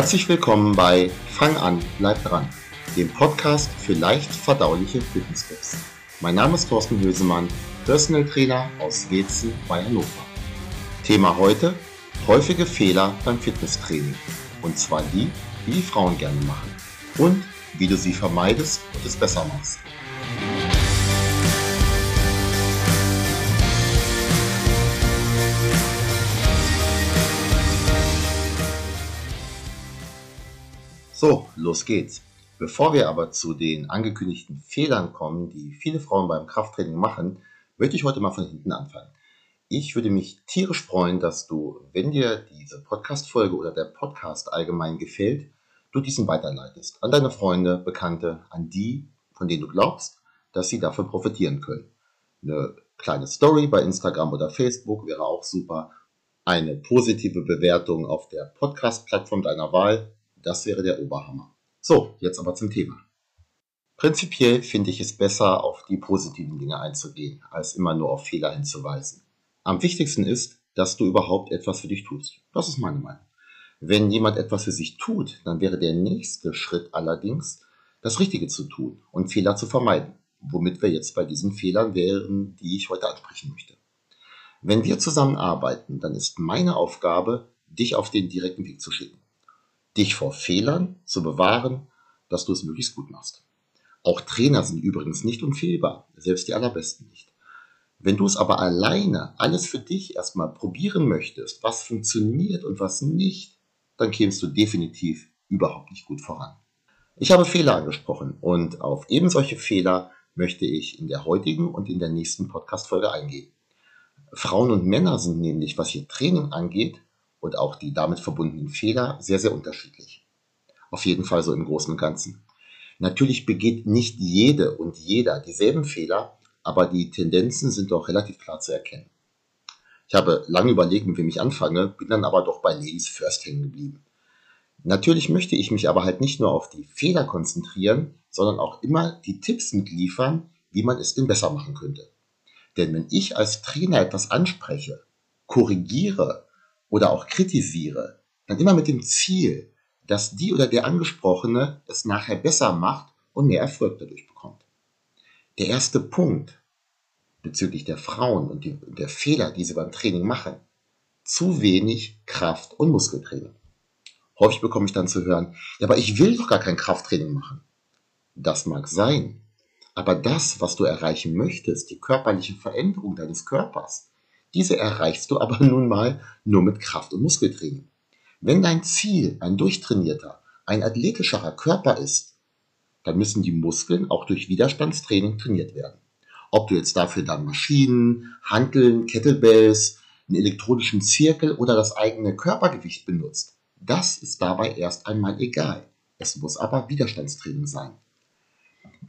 Herzlich willkommen bei Fang an, bleib dran, dem Podcast für leicht verdauliche Fitnesstipps. Mein Name ist Thorsten Hösemann, Personal Trainer aus Wetzen bei Hannover. Thema heute: häufige Fehler beim Fitnesstraining. Und zwar die, die die Frauen gerne machen. Und wie du sie vermeidest und es besser machst. So, los geht's. Bevor wir aber zu den angekündigten Fehlern kommen, die viele Frauen beim Krafttraining machen, möchte ich heute mal von hinten anfangen. Ich würde mich tierisch freuen, dass du, wenn dir diese Podcast-Folge oder der Podcast allgemein gefällt, du diesen weiterleitest an deine Freunde, Bekannte, an die, von denen du glaubst, dass sie davon profitieren können. Eine kleine Story bei Instagram oder Facebook wäre auch super. Eine positive Bewertung auf der Podcast-Plattform deiner Wahl das wäre der Oberhammer. So, jetzt aber zum Thema. Prinzipiell finde ich es besser, auf die positiven Dinge einzugehen, als immer nur auf Fehler hinzuweisen. Am wichtigsten ist, dass du überhaupt etwas für dich tust. Das ist meine Meinung. Wenn jemand etwas für sich tut, dann wäre der nächste Schritt allerdings, das Richtige zu tun und Fehler zu vermeiden. Womit wir jetzt bei diesen Fehlern wären, die ich heute ansprechen möchte. Wenn wir zusammenarbeiten, dann ist meine Aufgabe, dich auf den direkten Weg zu schicken dich vor Fehlern zu bewahren, dass du es möglichst gut machst. Auch Trainer sind übrigens nicht unfehlbar, selbst die allerbesten nicht. Wenn du es aber alleine alles für dich erstmal probieren möchtest, was funktioniert und was nicht, dann kämst du definitiv überhaupt nicht gut voran. Ich habe Fehler angesprochen und auf eben solche Fehler möchte ich in der heutigen und in der nächsten Podcast-Folge eingehen. Frauen und Männer sind nämlich, was ihr Training angeht, und auch die damit verbundenen Fehler sehr, sehr unterschiedlich. Auf jeden Fall so im Großen und Ganzen. Natürlich begeht nicht jede und jeder dieselben Fehler, aber die Tendenzen sind doch relativ klar zu erkennen. Ich habe lange überlegt, mit wem ich anfange, bin dann aber doch bei Ladies First hängen geblieben. Natürlich möchte ich mich aber halt nicht nur auf die Fehler konzentrieren, sondern auch immer die Tipps mitliefern, wie man es denn besser machen könnte. Denn wenn ich als Trainer etwas anspreche, korrigiere oder auch kritisiere, dann immer mit dem Ziel, dass die oder der Angesprochene es nachher besser macht und mehr Erfolg dadurch bekommt. Der erste Punkt bezüglich der Frauen und der Fehler, die sie beim Training machen, zu wenig Kraft- und Muskeltraining. Häufig bekomme ich dann zu hören, ja, aber ich will doch gar kein Krafttraining machen. Das mag sein, aber das, was du erreichen möchtest, die körperliche Veränderung deines Körpers, diese erreichst du aber nun mal nur mit Kraft- und Muskeltraining. Wenn dein Ziel ein durchtrainierter, ein athletischerer Körper ist, dann müssen die Muskeln auch durch Widerstandstraining trainiert werden. Ob du jetzt dafür dann Maschinen, Hanteln, Kettlebells, einen elektronischen Zirkel oder das eigene Körpergewicht benutzt, das ist dabei erst einmal egal. Es muss aber Widerstandstraining sein.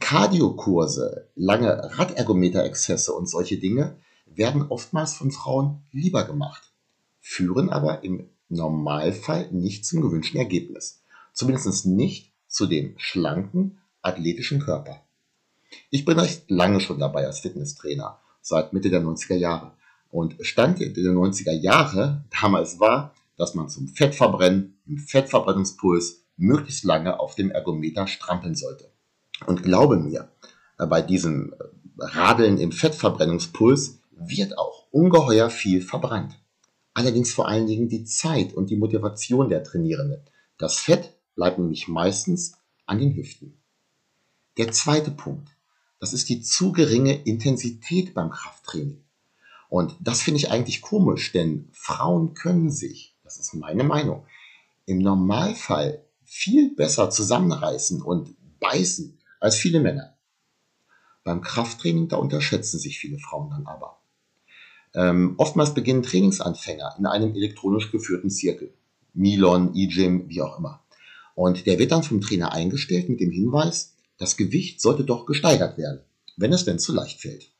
Kardiokurse, lange Radergometer-Exzesse und solche Dinge werden oftmals von Frauen lieber gemacht, führen aber im Normalfall nicht zum gewünschten Ergebnis. Zumindest nicht zu dem schlanken, athletischen Körper. Ich bin recht lange schon dabei als Fitnesstrainer, seit Mitte der 90er Jahre. Und Stand der 90er Jahre damals war, dass man zum Fettverbrennen im Fettverbrennungspuls möglichst lange auf dem Ergometer strampeln sollte. Und glaube mir, bei diesem Radeln im Fettverbrennungspuls wird auch ungeheuer viel verbrannt. Allerdings vor allen Dingen die Zeit und die Motivation der Trainierenden. Das Fett bleibt nämlich meistens an den Hüften. Der zweite Punkt, das ist die zu geringe Intensität beim Krafttraining. Und das finde ich eigentlich komisch, denn Frauen können sich, das ist meine Meinung, im Normalfall viel besser zusammenreißen und beißen als viele Männer. Beim Krafttraining, da unterschätzen sich viele Frauen dann aber. Ähm, oftmals beginnen Trainingsanfänger in einem elektronisch geführten Zirkel. Milon, E-Gym, wie auch immer. Und der wird dann vom Trainer eingestellt mit dem Hinweis, das Gewicht sollte doch gesteigert werden, wenn es denn zu leicht fällt.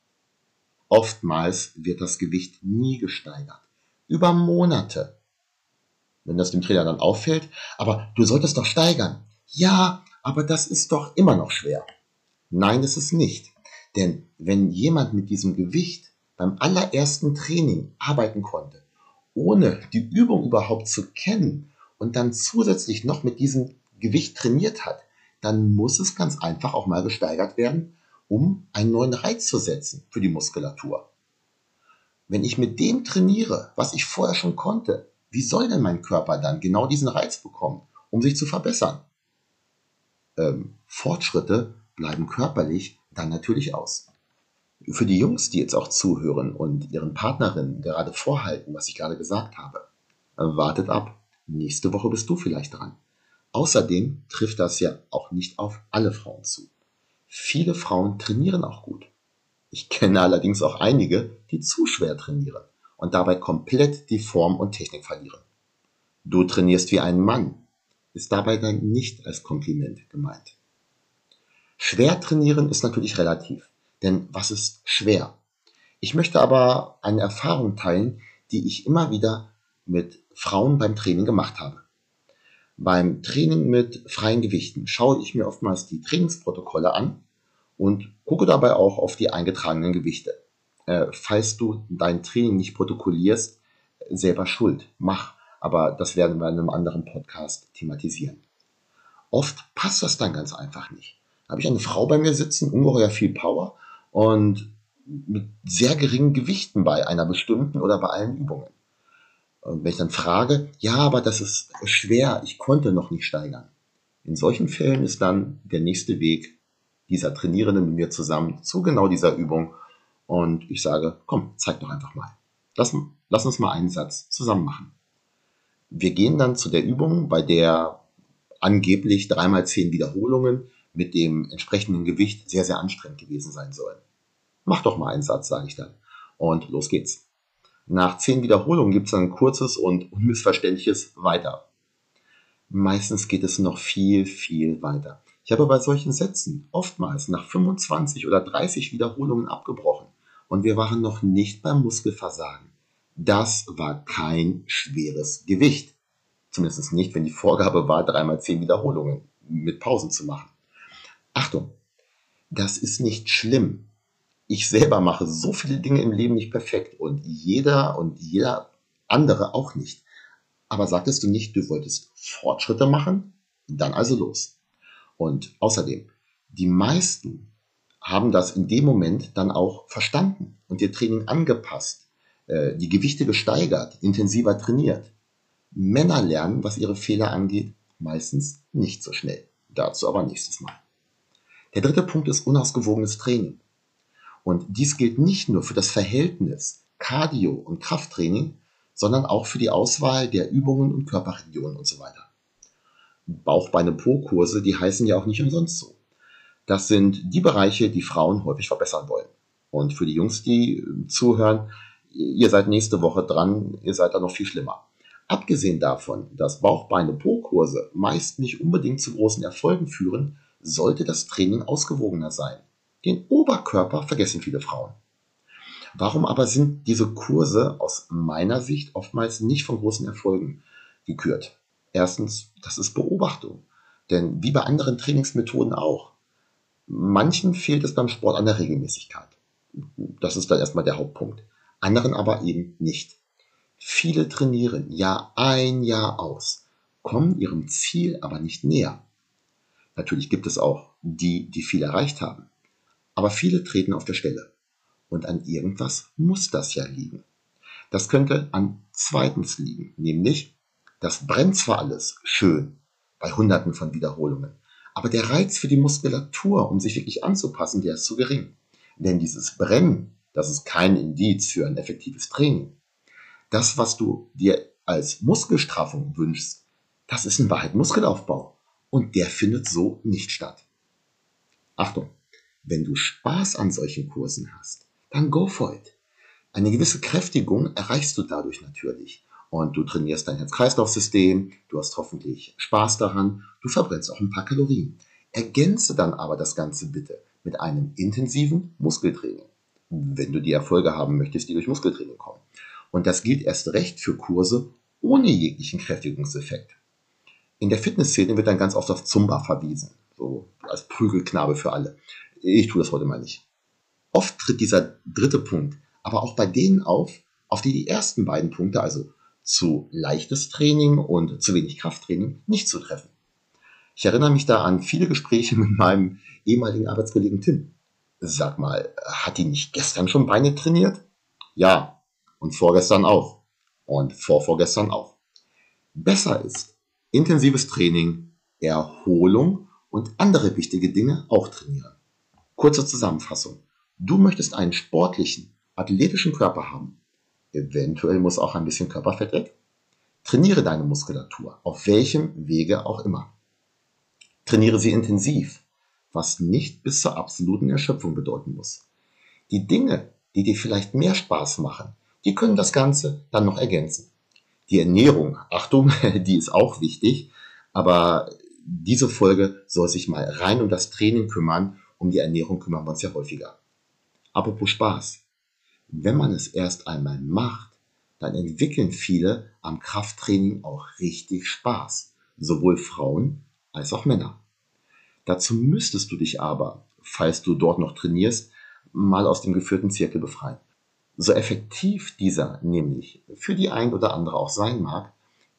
Oftmals wird das Gewicht nie gesteigert. Über Monate. Wenn das dem Trainer dann auffällt, aber du solltest doch steigern. Ja, aber das ist doch immer noch schwer. Nein, ist es nicht. Denn wenn jemand mit diesem Gewicht beim allerersten Training arbeiten konnte, ohne die Übung überhaupt zu kennen und dann zusätzlich noch mit diesem Gewicht trainiert hat, dann muss es ganz einfach auch mal gesteigert werden, um einen neuen Reiz zu setzen für die Muskulatur. Wenn ich mit dem trainiere, was ich vorher schon konnte, wie soll denn mein Körper dann genau diesen Reiz bekommen, um sich zu verbessern? Ähm, Fortschritte bleiben körperlich dann natürlich aus. Für die Jungs, die jetzt auch zuhören und ihren Partnerinnen gerade vorhalten, was ich gerade gesagt habe, äh, wartet ab. Nächste Woche bist du vielleicht dran. Außerdem trifft das ja auch nicht auf alle Frauen zu. Viele Frauen trainieren auch gut. Ich kenne allerdings auch einige, die zu schwer trainieren und dabei komplett die Form und Technik verlieren. Du trainierst wie ein Mann, ist dabei dann nicht als Kompliment gemeint. Schwer trainieren ist natürlich relativ, denn was ist schwer? Ich möchte aber eine Erfahrung teilen, die ich immer wieder mit Frauen beim Training gemacht habe. Beim Training mit freien Gewichten schaue ich mir oftmals die Trainingsprotokolle an und gucke dabei auch auf die eingetragenen Gewichte. Äh, falls du dein Training nicht protokollierst, selber schuld, mach, aber das werden wir in einem anderen Podcast thematisieren. Oft passt das dann ganz einfach nicht. Habe ich eine Frau bei mir sitzen, ungeheuer viel Power und mit sehr geringen Gewichten bei einer bestimmten oder bei allen Übungen. Und wenn ich dann frage, ja, aber das ist schwer, ich konnte noch nicht steigern. In solchen Fällen ist dann der nächste Weg dieser Trainierenden mit mir zusammen zu genau dieser Übung. Und ich sage, komm, zeig doch einfach mal. Lass, lass uns mal einen Satz zusammen machen. Wir gehen dann zu der Übung, bei der angeblich dreimal zehn Wiederholungen mit dem entsprechenden Gewicht sehr, sehr anstrengend gewesen sein sollen. Mach doch mal einen Satz, sage ich dann. Und los geht's. Nach zehn Wiederholungen gibt es ein kurzes und unmissverständliches Weiter. Meistens geht es noch viel, viel weiter. Ich habe bei solchen Sätzen oftmals nach 25 oder 30 Wiederholungen abgebrochen und wir waren noch nicht beim Muskelversagen. Das war kein schweres Gewicht. Zumindest nicht, wenn die Vorgabe war, dreimal zehn Wiederholungen mit Pausen zu machen. Achtung, das ist nicht schlimm ich selber mache so viele Dinge im Leben nicht perfekt und jeder und jeder andere auch nicht. Aber sagtest du nicht, du wolltest Fortschritte machen? Dann also los. Und außerdem, die meisten haben das in dem Moment dann auch verstanden und ihr Training angepasst, äh, die Gewichte gesteigert, intensiver trainiert. Männer lernen, was ihre Fehler angeht, meistens nicht so schnell. Dazu aber nächstes Mal. Der dritte Punkt ist unausgewogenes Training. Und dies gilt nicht nur für das Verhältnis Cardio und Krafttraining, sondern auch für die Auswahl der Übungen und Körperregionen und so weiter. Bauchbeine-Po-Kurse, die heißen ja auch nicht umsonst so. Das sind die Bereiche, die Frauen häufig verbessern wollen. Und für die Jungs, die äh, zuhören, ihr seid nächste Woche dran, ihr seid da noch viel schlimmer. Abgesehen davon, dass Bauchbeine-Po-Kurse meist nicht unbedingt zu großen Erfolgen führen, sollte das Training ausgewogener sein. Den Oberkörper vergessen viele Frauen. Warum aber sind diese Kurse aus meiner Sicht oftmals nicht von großen Erfolgen gekürt? Erstens, das ist Beobachtung. Denn wie bei anderen Trainingsmethoden auch, manchen fehlt es beim Sport an der Regelmäßigkeit. Das ist dann erstmal der Hauptpunkt. Anderen aber eben nicht. Viele trainieren Jahr ein, Jahr aus, kommen ihrem Ziel aber nicht näher. Natürlich gibt es auch die, die viel erreicht haben. Aber viele treten auf der Stelle. Und an irgendwas muss das ja liegen. Das könnte an zweitens liegen, nämlich, das brennt zwar alles schön bei Hunderten von Wiederholungen, aber der Reiz für die Muskulatur, um sich wirklich anzupassen, der ist zu gering. Denn dieses Brennen, das ist kein Indiz für ein effektives Training. Das, was du dir als Muskelstraffung wünschst, das ist in Wahrheit Muskelaufbau. Und der findet so nicht statt. Achtung, wenn du Spaß an solchen Kursen hast, dann go for it. Eine gewisse Kräftigung erreichst du dadurch natürlich. Und du trainierst dein Herz-Kreislauf-System, du hast hoffentlich Spaß daran, du verbrennst auch ein paar Kalorien. Ergänze dann aber das Ganze bitte mit einem intensiven Muskeltraining, wenn du die Erfolge haben möchtest, die durch Muskeltraining kommen. Und das gilt erst recht für Kurse ohne jeglichen Kräftigungseffekt. In der Fitnessszene wird dann ganz oft auf Zumba verwiesen, so als Prügelknabe für alle. Ich tue das heute mal nicht. Oft tritt dieser dritte Punkt aber auch bei denen auf, auf die die ersten beiden Punkte, also zu leichtes Training und zu wenig Krafttraining nicht zutreffen. Ich erinnere mich da an viele Gespräche mit meinem ehemaligen Arbeitskollegen Tim. Sag mal, hat die nicht gestern schon Beine trainiert? Ja, und vorgestern auch. Und vorvorgestern auch. Besser ist intensives Training, Erholung und andere wichtige Dinge auch trainieren. Kurze Zusammenfassung. Du möchtest einen sportlichen, athletischen Körper haben. Eventuell muss auch ein bisschen Körperfett weg. Trainiere deine Muskulatur, auf welchem Wege auch immer. Trainiere sie intensiv, was nicht bis zur absoluten Erschöpfung bedeuten muss. Die Dinge, die dir vielleicht mehr Spaß machen, die können das Ganze dann noch ergänzen. Die Ernährung, Achtung, die ist auch wichtig, aber diese Folge soll sich mal rein um das Training kümmern, um die Ernährung kümmern wir uns ja häufiger. Apropos Spaß. Wenn man es erst einmal macht, dann entwickeln viele am Krafttraining auch richtig Spaß. Sowohl Frauen als auch Männer. Dazu müsstest du dich aber, falls du dort noch trainierst, mal aus dem geführten Zirkel befreien. So effektiv dieser nämlich für die ein oder andere auch sein mag,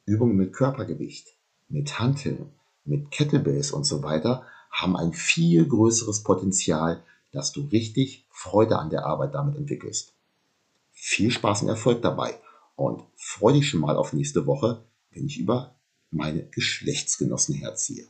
Übungen mit Körpergewicht, mit Hanteln, mit Kettlebells und so weiter haben ein viel größeres Potenzial, dass du richtig Freude an der Arbeit damit entwickelst. Viel Spaß und Erfolg dabei und freu dich schon mal auf nächste Woche, wenn ich über meine Geschlechtsgenossen herziehe.